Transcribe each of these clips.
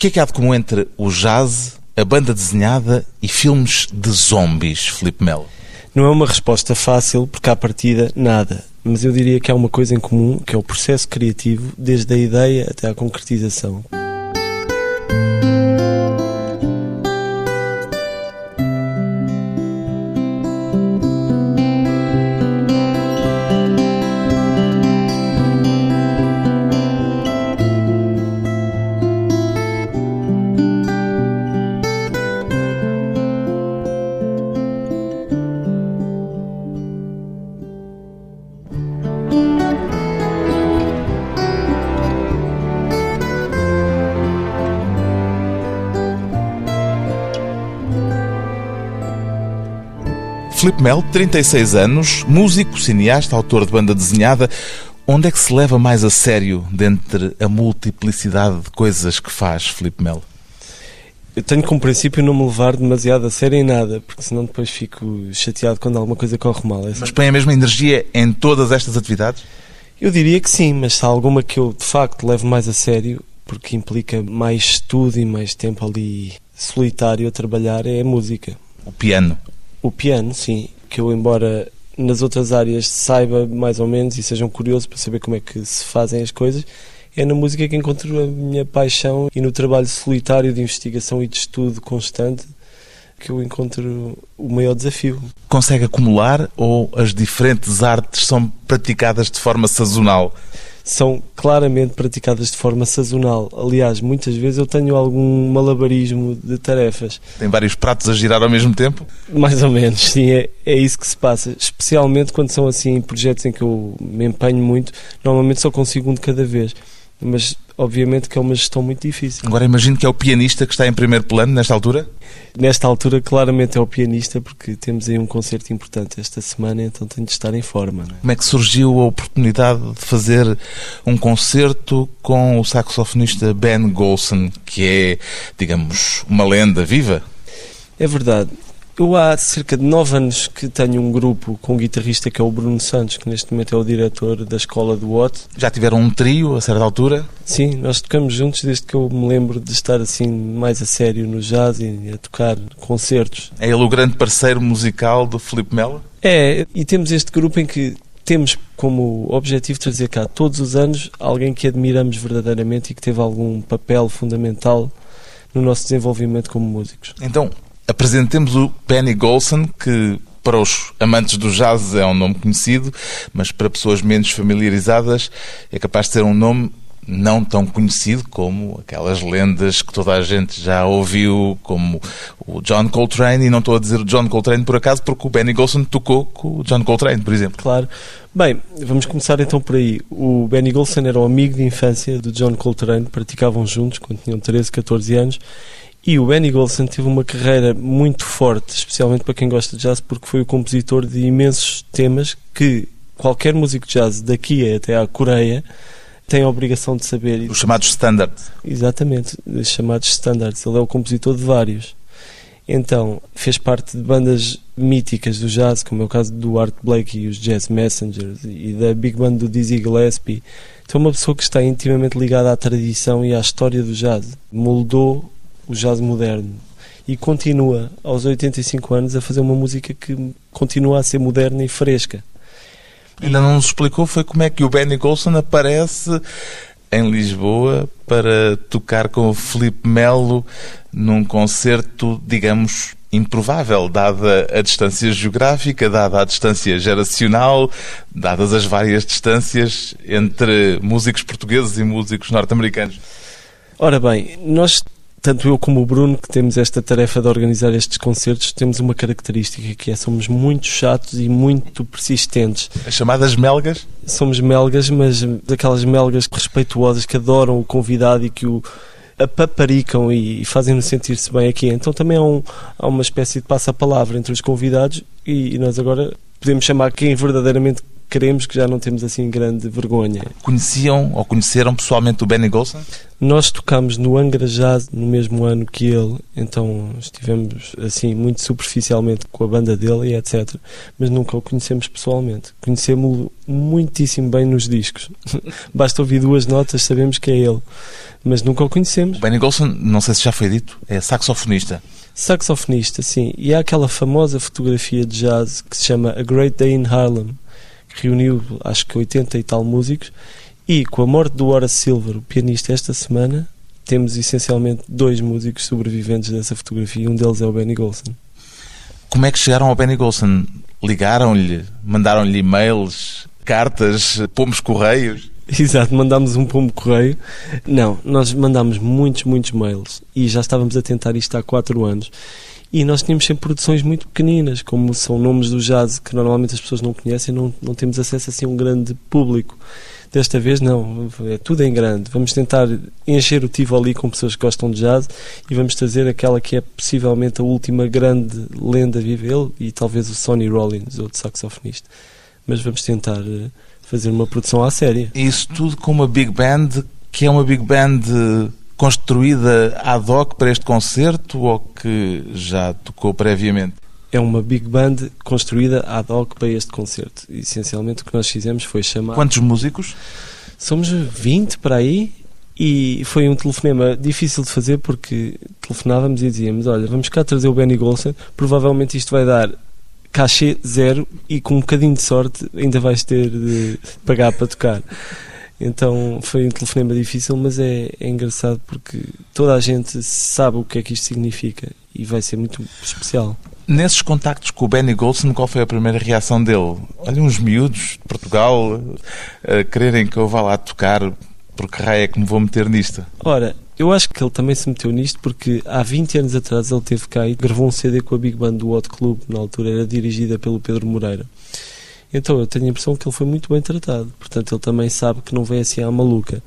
que é que há de comum entre o jazz, a banda desenhada e filmes de zombies, Filipe Melo? Não é uma resposta fácil, porque à partida, nada. Mas eu diria que há uma coisa em comum, que é o processo criativo, desde a ideia até à concretização. Filipe Melo, 36 anos, músico, cineasta, autor de banda desenhada. Onde é que se leva mais a sério dentre a multiplicidade de coisas que faz Filipe Melo? Eu tenho como princípio não me levar demasiado a sério em nada, porque senão depois fico chateado quando alguma coisa corre mal. É Mas põe a mesma energia em todas estas atividades? Eu diria que sim, mas se há alguma que eu de facto levo mais a sério, porque implica mais estudo e mais tempo ali solitário a trabalhar, é a música. O piano. O piano, sim, que eu, embora nas outras áreas saiba mais ou menos e seja um curioso para saber como é que se fazem as coisas, é na música que encontro a minha paixão e no trabalho solitário de investigação e de estudo constante que eu encontro o maior desafio. Consegue acumular ou as diferentes artes são praticadas de forma sazonal? São claramente praticadas de forma sazonal. Aliás, muitas vezes eu tenho algum malabarismo de tarefas. Tem vários pratos a girar ao mesmo tempo? Mais ou menos, sim, é, é isso que se passa. Especialmente quando são assim projetos em que eu me empenho muito, normalmente só consigo um de cada vez. Mas obviamente que é uma gestão muito difícil. Agora imagino que é o pianista que está em primeiro plano nesta altura? Nesta altura, claramente é o pianista, porque temos aí um concerto importante esta semana, então tenho de estar em forma. É? Como é que surgiu a oportunidade de fazer um concerto com o saxofonista Ben Golson, que é, digamos, uma lenda viva? É verdade. Eu há cerca de nove anos que tenho um grupo com um guitarrista que é o Bruno Santos, que neste momento é o diretor da escola do Watt. Já tiveram um trio a certa altura? Sim, nós tocamos juntos desde que eu me lembro de estar assim mais a sério no jazz e a tocar concertos. É ele o grande parceiro musical do Filipe Melo? É, e temos este grupo em que temos como objetivo trazer cá todos os anos alguém que admiramos verdadeiramente e que teve algum papel fundamental no nosso desenvolvimento como músicos. Então, apresentemos o Benny Golson, que para os amantes do jazz é um nome conhecido, mas para pessoas menos familiarizadas é capaz de ser um nome não tão conhecido como aquelas lendas que toda a gente já ouviu, como o John Coltrane, e não estou a dizer o John Coltrane por acaso, porque o Benny Golson tocou com o John Coltrane, por exemplo. Claro. Bem, vamos começar então por aí. O Benny Golson era um amigo de infância do John Coltrane, praticavam juntos quando tinham 13, 14 anos, e o Benny Golson teve uma carreira muito forte, especialmente para quem gosta de jazz, porque foi o compositor de imensos temas que qualquer músico de jazz daqui até à Coreia tem a obrigação de saber. Os chamados standards. Exatamente, os chamados standards. Ele é o compositor de vários. Então, fez parte de bandas míticas do jazz, como é o caso do Art Blakey e os Jazz Messengers, e da Big Band do Dizzy Gillespie. Então, é uma pessoa que está intimamente ligada à tradição e à história do jazz. Moldou o jazz moderno e continua aos 85 anos a fazer uma música que continua a ser moderna e fresca. Ainda não nos explicou foi como é que o Benny Golson aparece em Lisboa para tocar com o Felipe Melo num concerto, digamos, improvável, dada a distância geográfica, dada a distância geracional, dadas as várias distâncias entre músicos portugueses e músicos norte-americanos. Ora bem, nós tanto eu como o Bruno, que temos esta tarefa de organizar estes concertos, temos uma característica que é somos muito chatos e muito persistentes. As chamadas melgas? Somos melgas, mas daquelas melgas respeituosas que adoram o convidado e que o apaparicam e, fazem-no sentir-se bem aqui. Então também há, um, há uma espécie de passa-palavra entre os convidados e, e nós agora podemos chamar quem verdadeiramente queremos que já não temos assim grande vergonha. Conheciam ou conheceram pessoalmente o Benny Golson? Nós tocámos no Angra Jazz no mesmo ano que ele, então estivemos assim muito superficialmente com a banda dele e etc. Mas nunca o conhecemos pessoalmente. Conhecemos-lo muitíssimo bem nos discos. Basta ouvir duas notas, sabemos que é ele. Mas nunca o conhecemos. O Benny Golson, não sei se já foi dito, é saxofonista. Saxofonista, sim. E há aquela famosa fotografia de jazz que se chama A Great Day in Harlem, que reuniu acho que 80 e tal músicos e com a morte do Horace Silver, o pianista, esta semana, temos essencialmente dois músicos sobreviventes dessa fotografia. Um deles é o Benny Golson. Como é que chegaram ao Benny Golson? Ligaram-lhe? Mandaram-lhe e-mails? Cartas? Pomos correios? Exato, mandámos um pombo correio. Não, nós mandámos muitos, muitos mails e já estávamos a tentar isto há quatro anos. E nós tínhamos sempre produções muito pequeninas, como são nomes do jazz que normalmente as pessoas não conhecem, não, não temos acesso assim a um grande público. Desta vez não, é tudo em grande. Vamos tentar encher o Tivoli com pessoas que gostam de jazz e vamos trazer aquela que é possivelmente a última grande lenda viva, ele e talvez o Sonny Rollins, outro saxofonista. Mas vamos tentar eh, fazer uma produção à séria. Isso tudo com uma big band, que é uma big band construída ad hoc para este concerto ou que já tocou previamente? é uma big band construída ad hoc para este concerto. Essencialmente o que nós fizemos foi chamar. Quantos músicos? Somos 20 para aí e foi um telefonema difícil de fazer porque telefonávamos e dizíamos: Olha, vamos cá trazer o Benny Golson, provavelmente isto vai dar cachê zero e com um bocadinho de sorte ainda vais ter de pagar para tocar. Então foi um telefonema difícil, mas é, é engraçado porque toda a gente sabe o que é que isto significa e vai ser muito especial. Nesses contactos com o Benny Golson, qual foi a primeira reação dele? Olha, uns miúdos de Portugal a quererem que eu vá lá tocar, porque raio é que me vou meter nisto? Ora, eu acho que ele também se meteu nisto porque há 20 anos atrás ele teve cá e gravou um CD com a Big Band do Hot Club, na altura era dirigida pelo Pedro Moreira. Então eu tenho a impressão que ele foi muito bem tratado, portanto ele também sabe que não vem assim à maluca.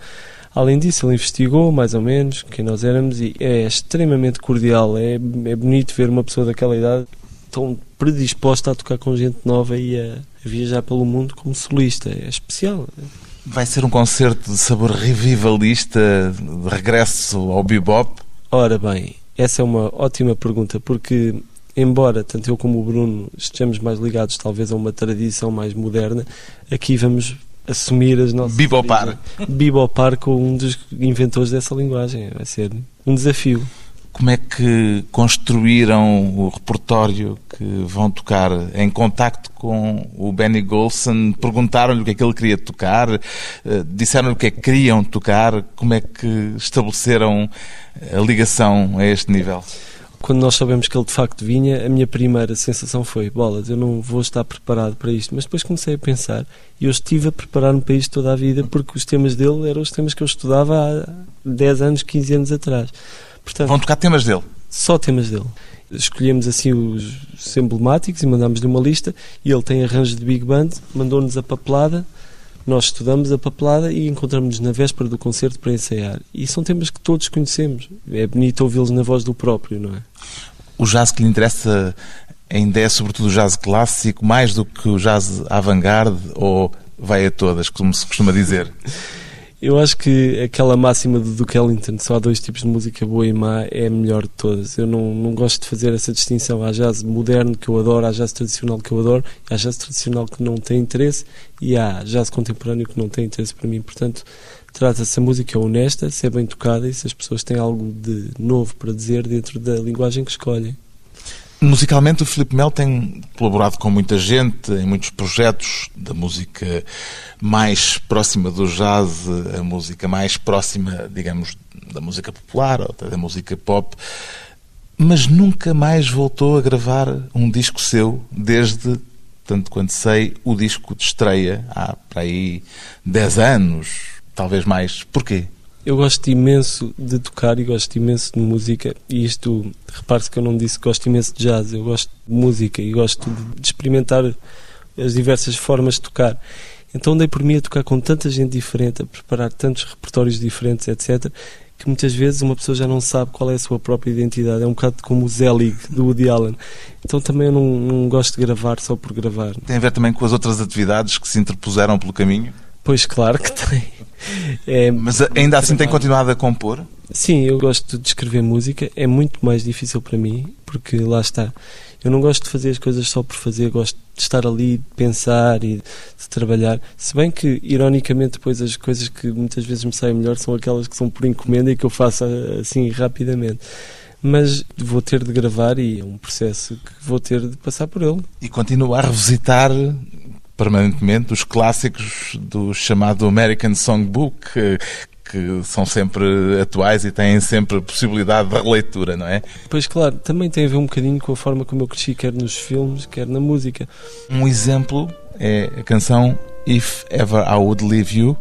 Além disso, ele investigou mais ou menos quem nós éramos e é extremamente cordial. É, é bonito ver uma pessoa daquela idade tão predisposta a tocar com gente nova e a, viajar pelo mundo como solista. É especial. Vai ser um concerto de sabor revivalista, de regresso ao bebop? Ora bem, essa é uma ótima pergunta, porque embora tanto eu como o Bruno estejamos mais ligados talvez a uma tradição mais moderna, aqui vamos assumir as nossas. Bibopar. Bibopar com um dos inventores dessa linguagem. Vai ser um desafio. Como é que construíram o repertório que vão tocar em contacto com o Benny Golson? Perguntaram-lhe o que é que ele queria tocar? Eh, disseram-lhe o que é que queriam tocar? Como é que estabeleceram a ligação a este nível? Quando nós sabemos que ele de facto vinha, a minha primeira sensação foi: bolas, eu não vou estar preparado para isto. Mas depois comecei a pensar e eu estive a preparar-me para isto toda a vida porque os temas dele eram os temas que eu estudava há 10 anos, 15 anos atrás. Portanto, Vão tocar temas dele? Só temas dele. Escolhemos assim os, os emblemáticos e mandámos-lhe uma lista e ele tem arranjos de big band, mandou-nos a papelada nós estudamos a papelada e encontramos-nos na véspera do concerto para ensaiar. E são temas que todos conhecemos. É bonito ouvi-los na voz do próprio, não é? O jazz que lhe interessa ainda é sobretudo o jazz clássico, mais do que o jazz avant-garde ou vai a todas, como se costuma dizer? Eu acho que aquela máxima do Duke Ellington, só há dois tipos de música boa e má, é a melhor de todas. Eu não, não gosto de fazer essa distinção. Há jazz moderno que eu adoro, há jazz tradicional que eu adoro, há jazz tradicional que não tem interesse e há jazz contemporâneo que não tem interesse para mim. Portanto, trata-se a música honesta, se é bem tocada e se as pessoas têm algo de novo para dizer dentro da linguagem que escolhem. Musicalmente, o Filipe Mel tem colaborado com muita gente em muitos projetos da música mais próxima do jazz, a música mais próxima, digamos, da música popular ou da música pop, mas nunca mais voltou a gravar um disco seu desde, tanto quanto sei, o disco de estreia há para aí 10 anos, talvez mais. Porquê? Eu gosto imenso de tocar e gosto imenso de música e isto, repare-se que eu não disse que gosto imenso de jazz, eu gosto de música e gosto de experimentar as diversas formas de tocar. Então dei por mim a tocar com tanta gente diferente, a preparar tantos repertórios diferentes, etc., que muitas vezes uma pessoa já não sabe qual é a sua própria identidade. É um bocado como o Zelig do Woody Allen. Então também eu não, não gosto de gravar só por gravar. Tem a ver também com as outras atividades que se interpuseram pelo caminho? Pois claro que tem. É, Mas ainda assim tem continuado a compor? Sim, eu gosto de escrever música. É muito mais difícil para mim, porque lá está. Eu não gosto de fazer as coisas só por fazer, gosto de estar ali, de pensar e de trabalhar. Se bem que, ironicamente, depois as coisas que muitas vezes me saem melhor são aquelas que são por encomenda e que eu faço assim rapidamente. Mas vou ter de gravar e é um processo que vou ter de passar por ele. E continuo a revisitar permanentemente os clássicos do chamado American Songbook, que são sempre atuais e têm sempre possibilidade de releitura, não é? Pois claro, também tem a ver um bocadinho com a forma como eu cresci, quer nos filmes, quer na música. Um exemplo é a canção If Ever I Would Leave You,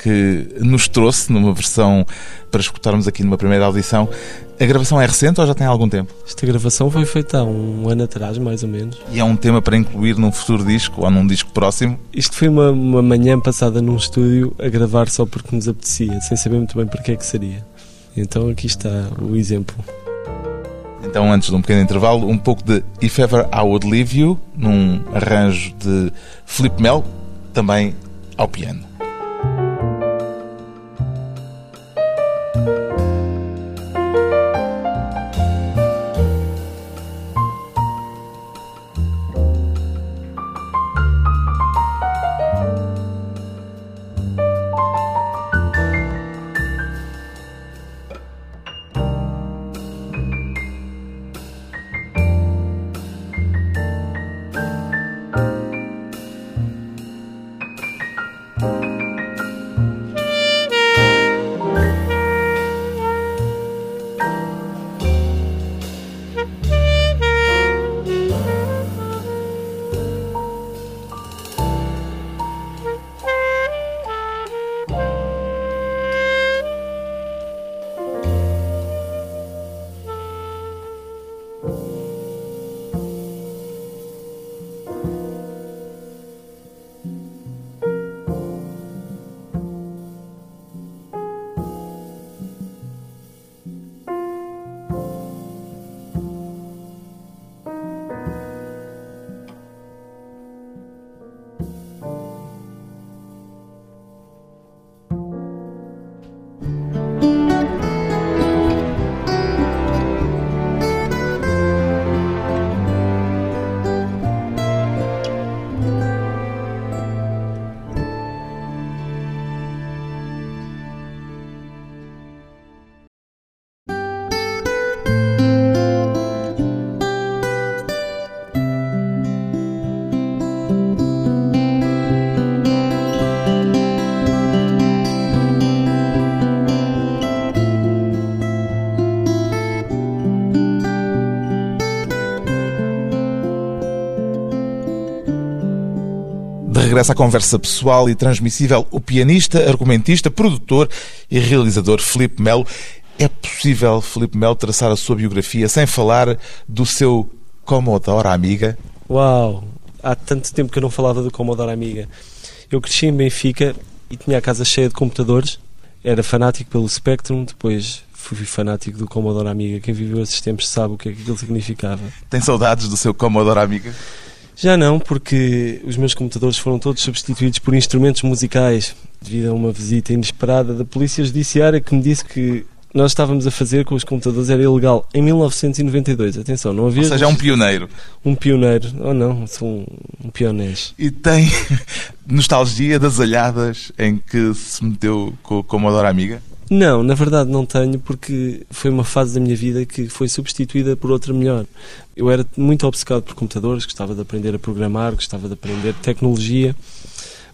que nos trouxe numa versão para escutarmos aqui numa primeira audição. A gravação é recente ou já tem algum tempo? Esta gravação foi feita há um ano atrás, mais ou menos. E é um tema para incluir num futuro disco ou num disco próximo? Isto foi uma, uma manhã passada num estúdio a gravar só porque nos apetecia, sem saber muito bem para que é que seria. Então aqui está o exemplo. Então, antes de um pequeno intervalo, um pouco de If Ever I Would Leave You, num arranjo de Flip Mel, também ao piano. Regressa à conversa pessoal e transmissível o pianista, argumentista, produtor e realizador Felipe Melo. É possível, Felipe Melo, traçar a sua biografia sem falar do seu Commodore Amiga? Uau! Há tanto tempo que eu não falava do Commodore Amiga. Eu cresci em Benfica e tinha a casa cheia de computadores. Era fanático pelo Spectrum, depois fui fanático do Commodore Amiga. Quem viveu esses tempos sabe o que é que aquilo significava. Tem saudades do seu Commodore Amiga? Já não, porque os meus computadores foram todos substituídos por instrumentos musicais devido a uma visita inesperada da Polícia Judiciária que me disse que nós estávamos a fazer com os computadores era ilegal em 1992. Atenção, não havia. Ou seja, é um pioneiro. Um pioneiro. Ou oh, não, sou um, um pioneiro. E tem nostalgia das alhadas em que se meteu com o Commodore Amiga? Não, na verdade não tenho, porque foi uma fase da minha vida que foi substituída por outra melhor. Eu era muito obcecado por computadores, gostava de aprender a programar, gostava de aprender tecnologia,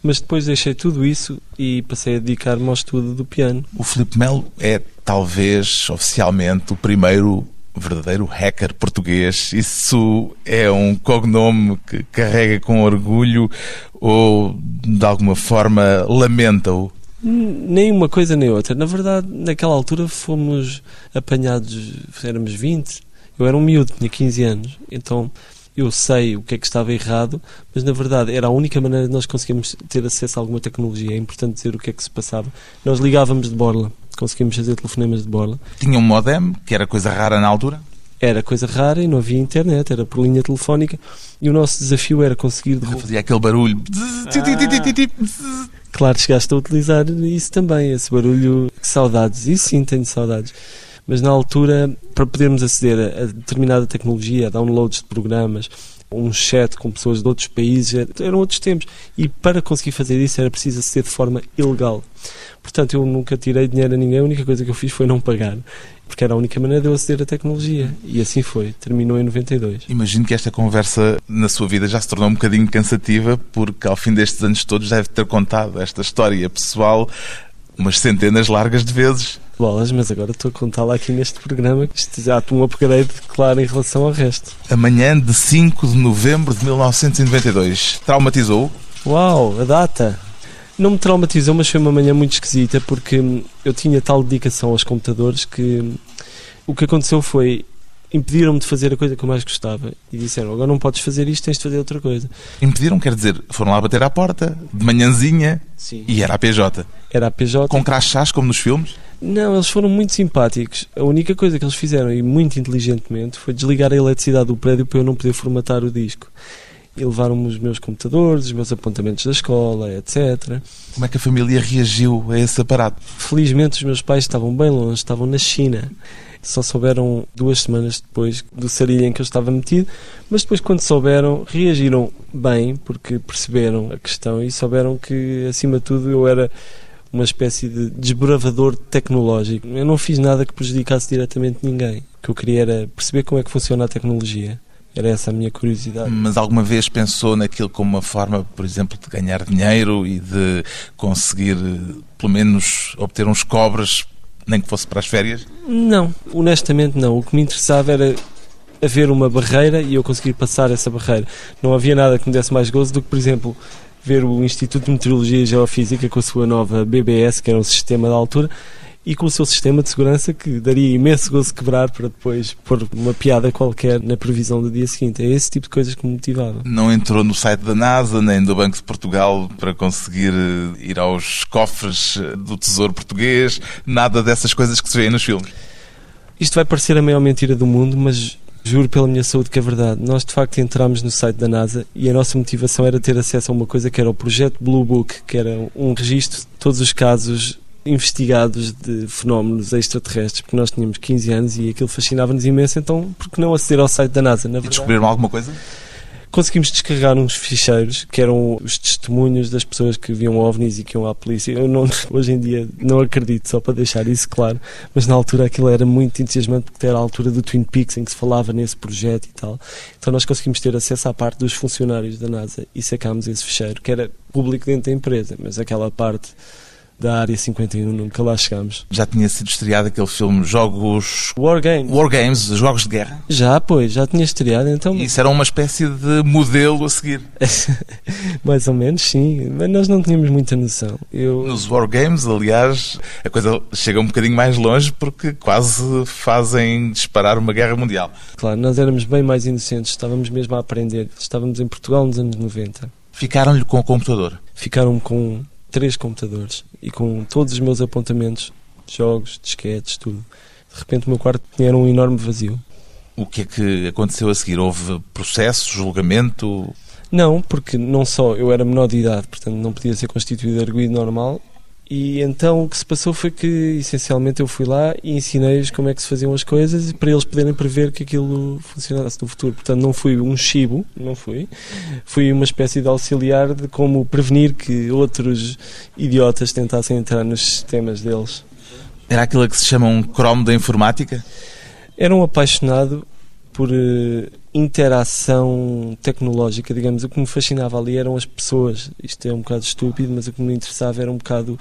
mas depois deixei tudo isso e passei a dedicar-me ao estudo do piano. O Filipe Melo é talvez oficialmente o primeiro verdadeiro hacker português. Isso é um cognome que carrega com orgulho ou de alguma forma lamenta-o? Nem uma coisa nem outra. Na verdade, naquela altura fomos apanhados, éramos 20, eu era um miúdo, tinha 15 anos, então eu sei o que é que estava errado, mas na verdade era a única maneira de nós conseguirmos ter acesso a alguma tecnologia. É importante dizer o que é que se passava. Nós ligávamos de borla conseguimos fazer telefonemas de borla. Tinha um modem, que era coisa rara na altura? Era coisa rara e não havia internet, era por linha telefónica e o nosso desafio era conseguir. Fazia aquele barulho. Ah. Claro, chegaste a utilizar isso também, esse barulho. Que saudades, isso sim tenho saudades. Mas na altura, para podermos aceder a determinada tecnologia, a downloads de programas, um chat com pessoas de outros países, eram outros tempos. E para conseguir fazer isso era preciso aceder de forma ilegal. Portanto, eu nunca tirei dinheiro a ninguém, a única coisa que eu fiz foi não pagar porque era a única maneira de eu aceder à tecnologia. E assim foi, terminou em 92. Imagino que esta conversa na sua vida já se tornou um bocadinho cansativa, porque ao fim destes anos todos deve ter contado esta história pessoal umas centenas largas de vezes. Bolas, mas agora estou a contá-la aqui neste programa, que isto já um upgrade claro em relação ao resto. Amanhã de 5 de novembro de 1992. Traumatizou? Uau, a data! Não me traumatizou, mas foi uma manhã muito esquisita porque eu tinha tal dedicação aos computadores que o que aconteceu foi impediram-me de fazer a coisa que eu mais gostava e disseram agora não podes fazer isto, tens de fazer outra coisa. Impediram, quer dizer, foram lá bater à porta de manhãzinha Sim. e era a PJ. Era a PJ. Com crachás como nos filmes? Não, eles foram muito simpáticos. A única coisa que eles fizeram, e muito inteligentemente, foi desligar a eletricidade do prédio para eu não poder formatar o disco e levaram-me os meus computadores, os meus apontamentos da escola, etc. Como é que a família reagiu a esse aparato? Felizmente os meus pais estavam bem longe, estavam na China. Só souberam duas semanas depois do sarilho em que eu estava metido, mas depois, quando souberam, reagiram bem, porque perceberam a questão e souberam que, acima de tudo, eu era uma espécie de desbravador tecnológico. Eu não fiz nada que prejudicasse diretamente ninguém. O que eu queria era perceber como é que funciona a tecnologia era essa a minha curiosidade. Mas alguma vez pensou naquilo como uma forma, por exemplo, de ganhar dinheiro e de conseguir, pelo menos, obter uns cobres, nem que fosse para as férias? Não, honestamente não. O que me interessava era haver uma barreira e eu conseguir passar essa barreira. Não havia nada que me desse mais gozo do que, por exemplo, ver o Instituto de Meteorologia e Geofísica com a sua nova BBS, que era um sistema da altura, e com o seu sistema de segurança que daria imenso gozo quebrar para depois pôr uma piada qualquer na previsão do dia seguinte. É esse tipo de coisas que me motivava. Não entrou no site da NASA nem do Banco de Portugal para conseguir eh, ir aos cofres eh, do Tesouro Português, nada dessas coisas que se vê nos filmes. Isto vai parecer a maior mentira do mundo, mas juro pela minha saúde que é verdade. Nós de facto entramos no site da NASA e a nossa motivação era ter acesso a uma coisa que era o projeto Blue Book, que era um registro de todos os casos investigados de fenómenos extraterrestres, porque nós tínhamos 15 anos e aquilo fascinava-nos imenso, então por que não aceder ao site da NASA? Na verdade, e descobriram alguma coisa? Conseguimos descarregar uns ficheiros que eram os testemunhos das pessoas que viam ovnis e que iam à polícia. Eu não, hoje em dia não acredito, só para deixar isso claro, mas na altura aquilo era muito entusiasmante porque era a altura do Twin Peaks em que se falava nesse projeto e tal. Então nós conseguimos ter acesso à parte dos funcionários da NASA e sacámos esse ficheiro, que era público dentro da empresa, mas aquela parte da Área 51, nunca lá chegámos. Já tinha sido estreado aquele filme Jogos... War Games. War Games, Jogos de Guerra? Já, pois, já tinha estreado, então... Isso era uma espécie de modelo a seguir? Mais ou menos, sim, mas nós não tínhamos muita noção. Eu... Nos War Games, aliás, a coisa chega um bocadinho mais longe porque quase fazem disparar uma guerra mundial. Claro, nós éramos bem mais inocentes, estávamos mesmo a aprender. Estávamos em Portugal nos anos 90. Ficaram-lhe com o computador? Ficaram com três computadores e com todos os meus apontamentos, jogos, disquetes, tudo. De repente o meu quarto tinha um enorme vazio. O que é que aconteceu a seguir? Houve processo, julgamento? Não, porque não só eu era menor de idade, portanto não podia ser constituído arguído normal, e então o que se passou foi que, essencialmente, eu fui lá e ensinei-lhes como é que se faziam as coisas para eles poderem prever que aquilo funcionasse no futuro. Portanto, não fui um chibo, não fui. Fui uma espécie de auxiliar de como prevenir que outros idiotas tentassem entrar nos sistemas deles. Era aquilo que se chama um cromo da informática? Era um apaixonado por uh, interação tecnológica, digamos. O que me fascinava ali eram as pessoas. Isto é um bocado estúpido, mas o que me interessava era um bocado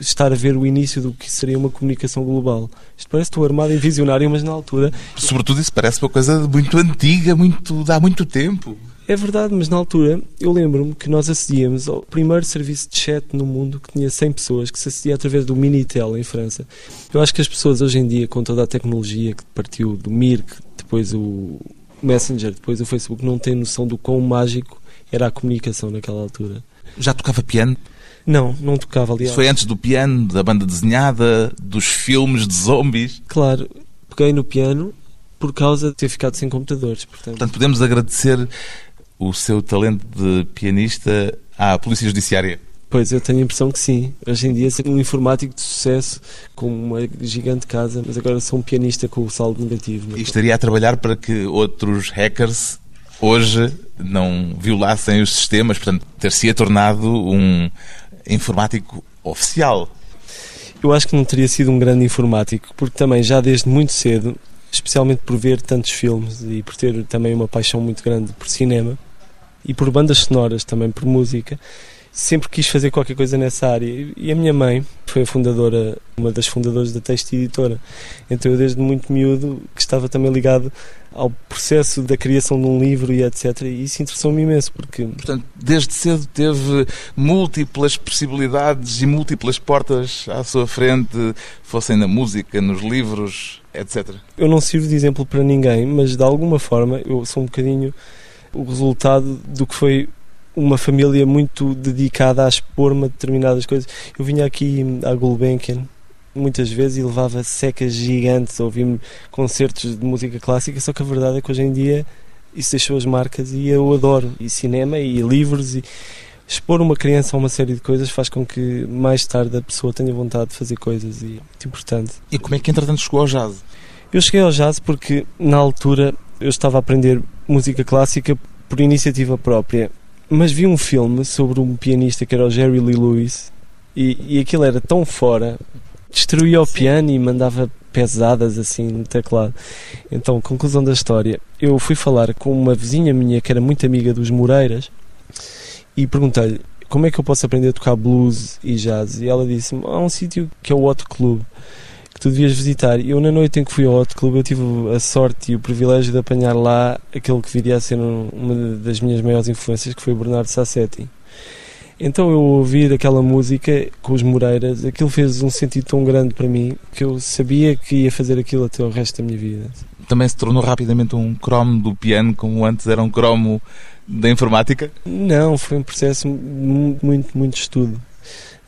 estar a ver o início do que seria uma comunicação global. Isto parece estou armado em visionário, mas na altura. Sobretudo isso parece uma coisa muito antiga, muito, há muito tempo. É verdade, mas na altura eu lembro-me que nós acedíamos ao primeiro serviço de chat no mundo que tinha 100 pessoas, que se acedia através do Minitel em França. Eu acho que as pessoas hoje em dia, com toda a tecnologia que partiu do Mirk, depois o Messenger, depois o Facebook, não têm noção do quão mágico era a comunicação naquela altura. Já tocava piano? Não, não tocava, aliás. Isso foi antes do piano, da banda desenhada, dos filmes de zombies. Claro, peguei no piano por causa de ter ficado sem computadores. Portanto, Portanto, podemos agradecer o seu talento de pianista à Polícia Judiciária. Pois, eu tenho a impressão que sim. Hoje em dia sou um informático de sucesso com uma gigante casa, mas agora sou um pianista com o saldo negativo. E estaria a trabalhar para que outros hackers hoje não violassem os sistemas, portanto, ter-se tornado um informático oficial. Eu acho que não teria sido um grande informático, porque também já desde muito cedo, especialmente por ver tantos filmes e por ter também uma paixão muito grande por cinema e por bandas sonoras, também por música, sempre quis fazer qualquer coisa nessa área. E a minha mãe foi a fundadora, uma das fundadoras da Texto Editora. Então eu desde muito miúdo que estava também ligado ao processo da criação de um livro e etc. E isso interessou-me imenso porque... Portanto, desde cedo teve múltiplas possibilidades e múltiplas portas à sua frente, fossem na música, nos livros, etc. Eu não sirvo de exemplo para ninguém, mas de alguma forma eu sou um bocadinho o resultado do que foi uma família muito dedicada a expor-me a determinadas coisas. Eu vinha aqui à Gulbenkian muitas vezes e levava secas gigantes a ouvir concertos de música clássica, só que a verdade é que hoje em dia isso deixou as marcas e eu adoro. E cinema e livros e expor uma criança a uma série de coisas faz com que mais tarde a pessoa tenha vontade de fazer coisas e é muito importante. E como é que entretanto chegou ao jazz? Eu cheguei ao jazz porque na altura eu estava a aprender música clássica por iniciativa própria mas vi um filme sobre um pianista que era o Jerry Lee Lewis e, e aquilo era tão fora, destruía o piano e mandava pesadas assim no teclado. Então, conclusão da história, eu fui falar com uma vizinha minha que era muito amiga dos Moreiras e perguntei-lhe como é que eu posso aprender a tocar blues e jazz? E ela disse-me: há um sítio que é o Hot Club que tu devias visitar. Eu, na noite em que fui ao Hot Club, eu tive a sorte e o privilégio de apanhar lá aquele que viria a ser uma das minhas maiores influências, que foi o Bernardo Sassetti. Então eu ouvir aquela música com os Moreiras, aquilo fez um sentido tão grande para mim que eu sabia que ia fazer aquilo até o resto da minha vida. Também se tornou rapidamente um cromo do piano, como antes era um cromo da informática? Não, foi um processo muito, muito, muito estudo.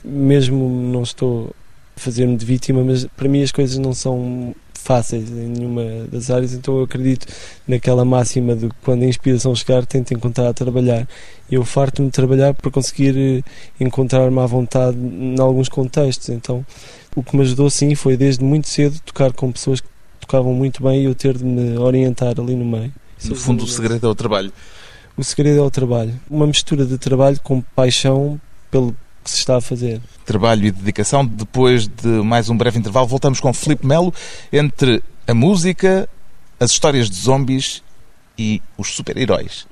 Mesmo não estou fazer-me de vítima, mas para mim as coisas não são fáceis em nenhuma das áreas, então eu acredito naquela máxima de quando a inspiração chegar, tento encontrar a trabalhar. Eu farto-me de trabalhar para conseguir eh, encontrar-me à vontade em alguns contextos. Então, o que me ajudou sim foi desde muito cedo tocar com pessoas que tocavam muito bem e eu ter de me orientar ali no meio. No fundo, o segredo é o trabalho. O segredo é o trabalho. Uma mistura de trabalho com paixão pelo que se está a fazer. Trabalho e dedicação. Depois de mais um breve intervalo, voltamos com Felipe Melo entre a música, as histórias de zombies e os super-heróis.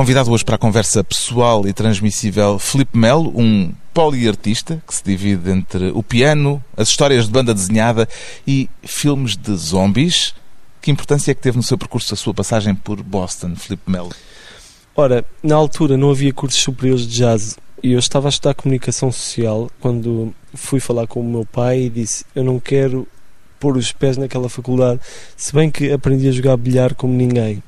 Convidado hoje para a conversa pessoal e transmissível, Felipe Melo, um poliartista que se divide entre o piano, as histórias de banda desenhada e filmes de zombies. Que importância é que teve no seu percurso a sua passagem por Boston, Felipe Melo? Ora, na altura não havia cursos superiores de jazz e eu estava a estudar comunicação social quando fui falar com o meu pai e disse: Eu não quero pôr os pés naquela faculdade, se bem que aprendi a jogar bilhar como ninguém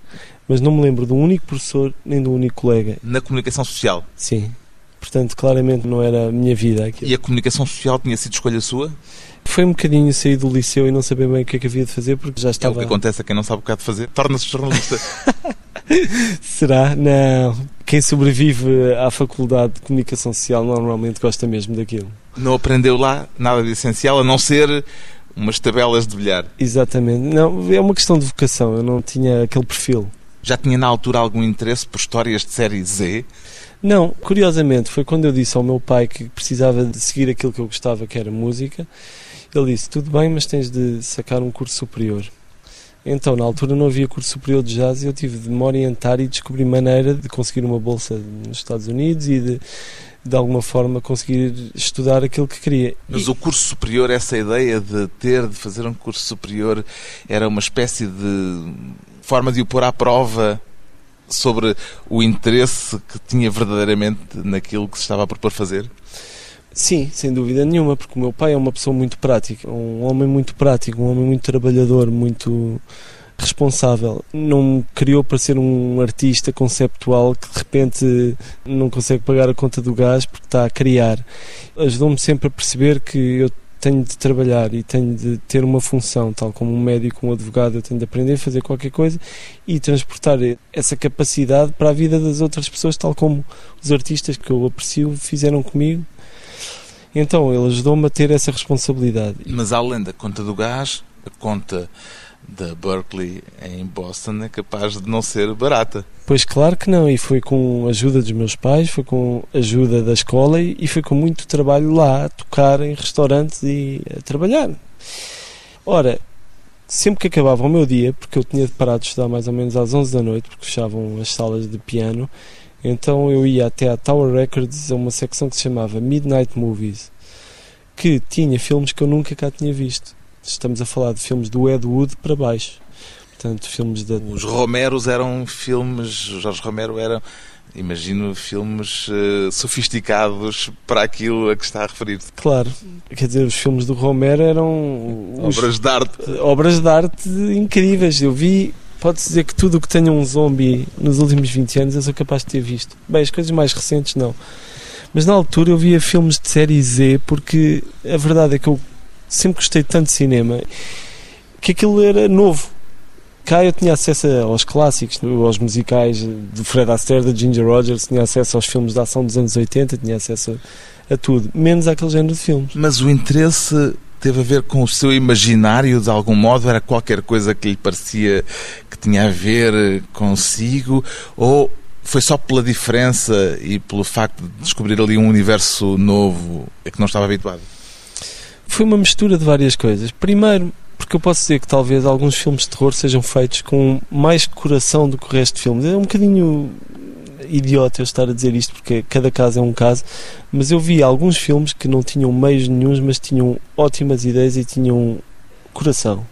mas não me lembro de um único professor nem de um único colega. Na comunicação social? Sim. Portanto, claramente não era a minha vida aquilo. E a comunicação social tinha sido escolha sua? Foi um bocadinho sair do liceu e não saber bem o que é que havia de fazer porque já estava. É o que acontece a quem não sabe o que há de fazer, torna-se jornalista. Será? Não. Quem sobrevive à faculdade de comunicação social normalmente gosta mesmo daquilo. Não aprendeu lá nada de essencial a não ser umas tabelas de bilhar. Exatamente. Não, é uma questão de vocação. Eu não tinha aquele perfil. Já tinha na altura algum interesse por histórias de série Z? Não, curiosamente, foi quando eu disse ao meu pai que precisava de seguir aquilo que eu gostava, que era música, Ele disse: Tudo bem, mas tens de sacar um curso superior. Então, na altura não havia curso superior de jazz e eu tive de me orientar e descobrir maneira de conseguir uma bolsa nos Estados Unidos e de, de alguma forma conseguir estudar aquilo que queria. Mas e... o curso superior, essa ideia de ter de fazer um curso superior, era uma espécie de forma de o pôr à prova sobre o interesse que tinha verdadeiramente naquilo que se estava a propor fazer? Sim, sem dúvida nenhuma, porque o meu pai é uma pessoa muito prática, um homem muito prático, um homem muito trabalhador, muito responsável. Não me criou para ser um artista conceptual que de repente não consegue pagar a conta do gás porque está a criar. Ajudou-me sempre a perceber que eu tenho de trabalhar e tenho de ter uma função, tal como um médico, um advogado, eu tenho de aprender a fazer qualquer coisa e transportar essa capacidade para a vida das outras pessoas, tal como os artistas que eu aprecio fizeram comigo então ele ajudou-me a ter essa responsabilidade. Mas além da conta do gás, a conta da Berkeley em Boston é capaz de não ser barata. Pois claro que não, e foi com a ajuda dos meus pais, foi com a ajuda da escola e foi com muito trabalho lá a tocar em restaurantes e a trabalhar. Ora, sempre que acabava o meu dia, porque eu tinha de parar de estudar mais ou menos às 11 da noite, porque fechavam as salas de piano, então eu ia até à Tower Records, a uma secção que se chamava Midnight Movies, que tinha filmes que eu nunca cá tinha visto. Estamos a falar de filmes do Ed Wood para baixo. Portanto, filmes da... Os Romeros eram filmes, Jorge Romero era, imagino, filmes uh, sofisticados para aquilo a que está a referir. -se. Claro, quer dizer, os filmes do Romero eram... Obras de arte. Obras de arte incríveis. Eu vi pode-se dizer que tudo o que tenha um zombie nos últimos 20 anos eu sou capaz de ter visto. Bem, as coisas mais recentes não. Mas na altura eu via filmes de série Z porque a verdade é que eu sempre gostei tanto de cinema que aquilo era novo. Cá eu tinha acesso aos clássicos, aos musicais do Fred Astaire, da Ginger Rogers, tinha acesso aos filmes de ação dos anos 80, tinha acesso a, a tudo, menos àquele género de filmes. Mas o interesse teve a ver com o seu imaginário de algum modo? Era qualquer coisa que lhe parecia que tinha a ver consigo? Ou foi só pela diferença e pelo facto de descobrir ali um universo novo a que não estava habituado? Foi uma mistura de várias coisas. Primeiro, porque eu posso dizer que talvez alguns filmes de terror sejam feitos com mais coração do que o resto de filmes. É um bocadinho idiota eu estar a dizer isto porque cada caso é um caso, mas eu vi alguns filmes que não tinham meios nenhums, mas tinham ótimas ideias e tinham coração.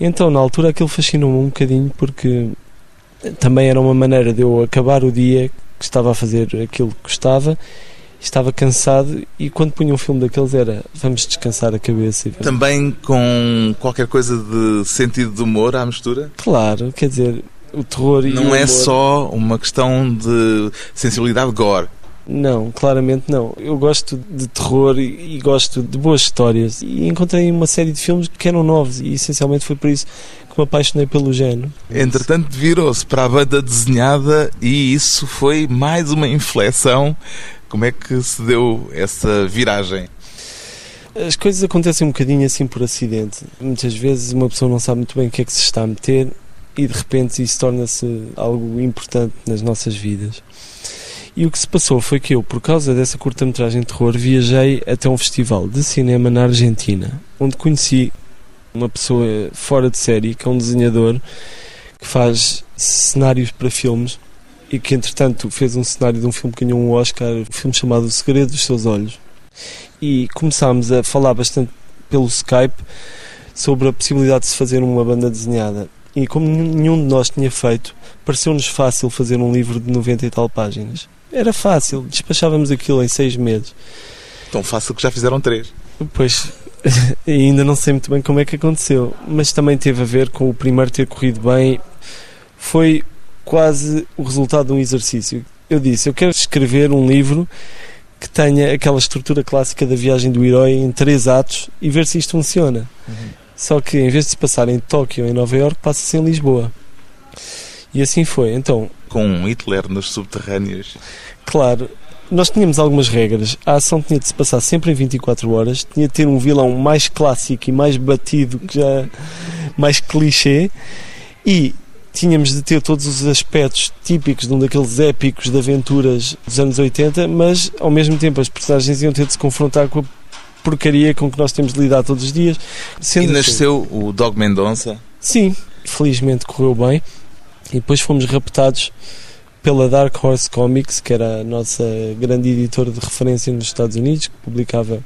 Então, na altura, aquilo fascinou-me um bocadinho porque também era uma maneira de eu acabar o dia que estava a fazer aquilo que gostava estava cansado e quando punha um filme daqueles era vamos descansar a cabeça. Também com qualquer coisa de sentido de humor à mistura? Claro, quer dizer, o terror e Não é humor... só uma questão de sensibilidade gore. Não, claramente não. Eu gosto de terror e, e, gosto de boas histórias. E encontrei uma série de filmes que eram novos e essencialmente foi por isso que me apaixonei pelo género. Entretanto, virou-se para a banda desenhada e isso foi mais uma inflexão. Como é que se deu essa viragem? As coisas acontecem um bocadinho assim por acidente. Muitas vezes uma pessoa não sabe muito bem o que é que se está a meter e de repente isso torna-se algo importante nas nossas vidas. E o que se passou foi que eu, por causa dessa curta-metragem de terror, viajei até um festival de cinema na Argentina, onde conheci uma pessoa fora de série, que é um desenhador que faz cenários para filmes e que, entretanto, fez um cenário de um filme que ganhou um Oscar, um filme chamado O Segredo dos Seus Olhos. E começámos a falar bastante pelo Skype sobre a possibilidade de se fazer uma banda desenhada. E como nenhum de nós tinha feito, pareceu-nos fácil fazer um livro de 90 e tal páginas. Era fácil, despachávamos aquilo em seis meses. Tão fácil que já fizeram três. Pois, ainda não sei muito bem como é que aconteceu, mas também teve a ver com o primeiro ter corrido bem. Foi quase o resultado de um exercício. Eu disse: Eu quero escrever um livro que tenha aquela estrutura clássica da viagem do herói em três atos e ver se isto funciona. Uhum. Só que em vez de se passar em Tóquio ou em Nova York, passa-se em Lisboa. E assim foi. Então, com Hitler nos subterrâneos. Claro, nós tínhamos algumas regras. A ação tinha de se passar sempre em 24 horas, tinha de ter um vilão mais clássico e mais batido, que já mais clichê, e tínhamos de ter todos os aspectos típicos de um daqueles épicos de aventuras dos anos 80, mas ao mesmo tempo as personagens iam ter de se confrontar com a porcaria com que nós temos de lidar todos os dias. Sendo e assim, nasceu assim, o Dog Mendonça? Sim, felizmente correu bem. E depois fomos raptados pela Dark Horse Comics, que era a nossa grande editora de referência nos Estados Unidos, que publicava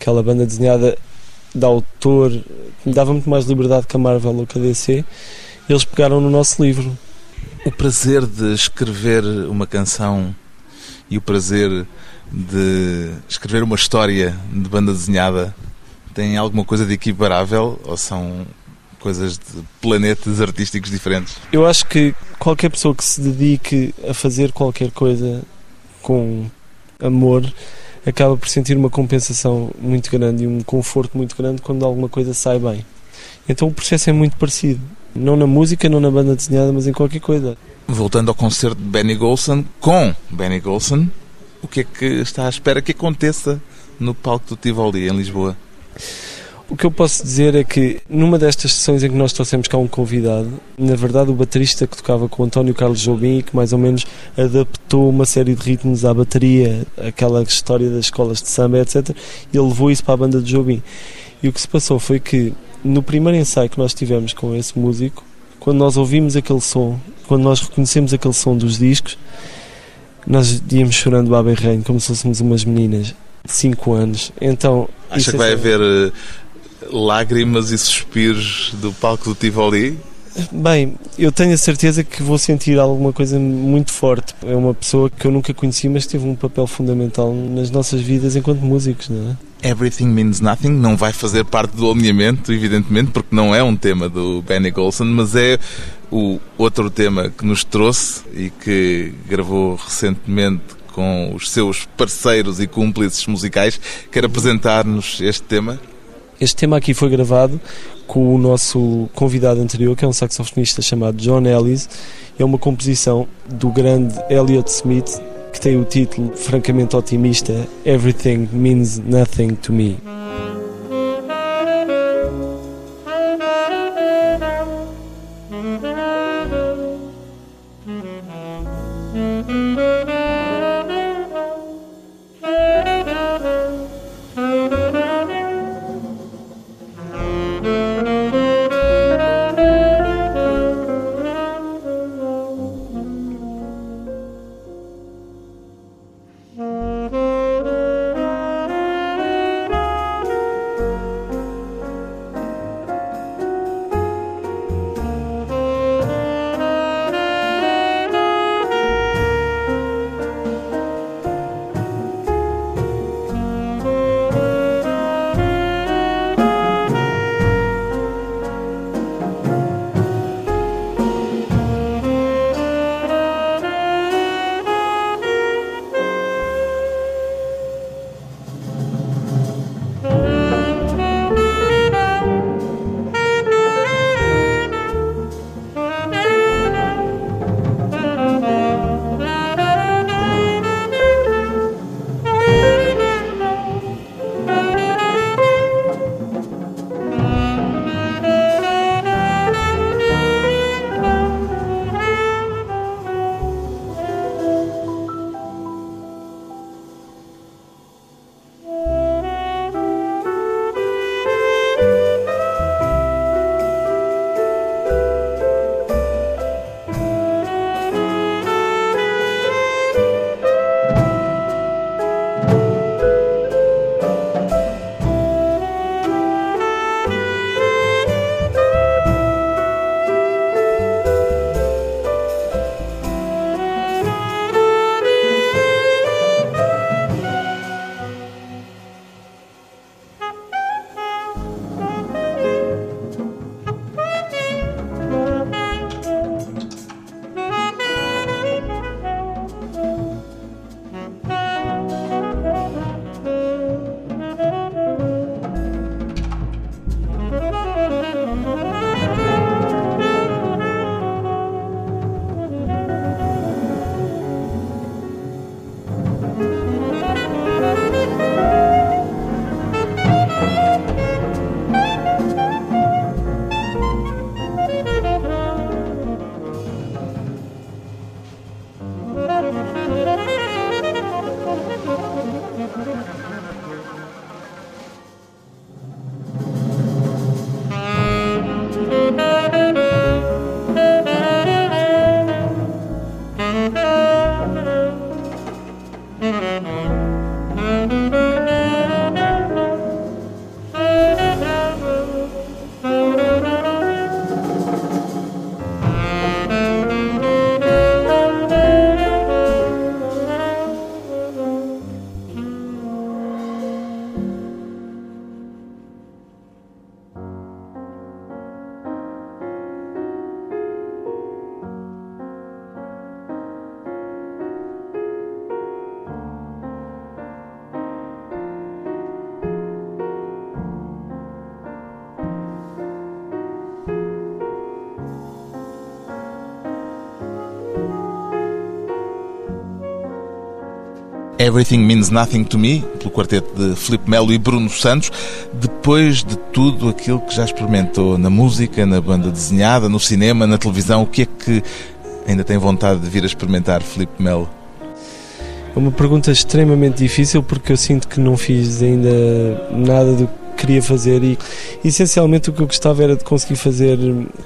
aquela banda desenhada de autor, que me dava muito mais liberdade que a Marvel ou que a DC. Eles pegaram no nosso livro. O prazer de escrever uma canção e o prazer de escrever uma história de banda desenhada tem alguma coisa de equiparável ou são coisas de planetas artísticos diferentes? Eu acho que qualquer pessoa que se dedique a fazer qualquer coisa com amor acaba por sentir uma compensação muito grande e um conforto muito grande quando alguma coisa sai bem. Então o processo é muito parecido. Não na música, não na banda desenhada, mas em qualquer coisa. Voltando ao concerto de Benny Golson, com Benny Golson, o que é que está à espera que aconteça no palco do Tivoli, em Lisboa? O que eu posso dizer é que numa destas sessões em que nós trouxemos cá um convidado, na verdade o baterista que tocava com o António Carlos Jobim e que mais ou menos adaptou uma série de ritmos à bateria, aquela história das escolas de samba, etc., ele levou isso para a banda de Jobim. E o que se passou foi que no primeiro ensaio que nós tivemos com esse músico, quando nós ouvimos aquele som, quando nós reconhecemos aquele som dos discos, nós íamos chorando baba e reino, como se fôssemos umas meninas de 5 anos. Então, Acha que vai é haver eh, lágrimas e suspiros do palco do Tivoli? Bem, eu tenho a certeza que vou sentir alguma coisa muito forte. É uma pessoa que eu nunca conheci, mas teve um papel fundamental nas nossas vidas enquanto músicos, não é? Everything Means Nothing não vai fazer parte do alinhamento, evidentemente, porque não é um tema do Benny Golson, mas é o outro tema que nos trouxe e que gravou recentemente com os seus parceiros e cúmplices musicais. Quer apresentar-nos este tema? Este tema aqui foi gravado com o nosso convidado anterior, que é um saxofonista chamado John Ellis. É uma composição do grande Elliott Smith, que tem o título francamente otimista Everything Means Nothing to Me. Everything Means Nothing to Me, pelo quarteto de Filipe Melo e Bruno Santos, depois de tudo aquilo que já experimentou na música, na banda desenhada, no cinema, na televisão, o que é que ainda tem vontade de vir a experimentar, Filipe Melo? É uma pergunta extremamente difícil porque eu sinto que não fiz ainda nada do que queria fazer e essencialmente o que eu gostava era de conseguir fazer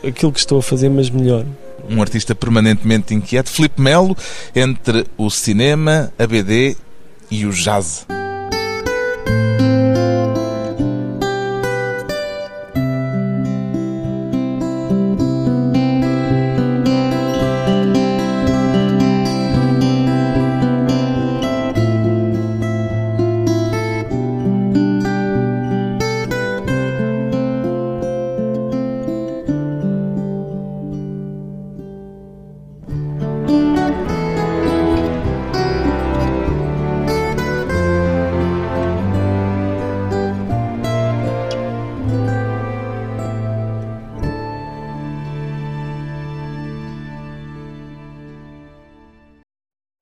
aquilo que estou a fazer, mas melhor. Um artista permanentemente inquieto, Filipe Melo, entre o cinema, a BD e o jazz.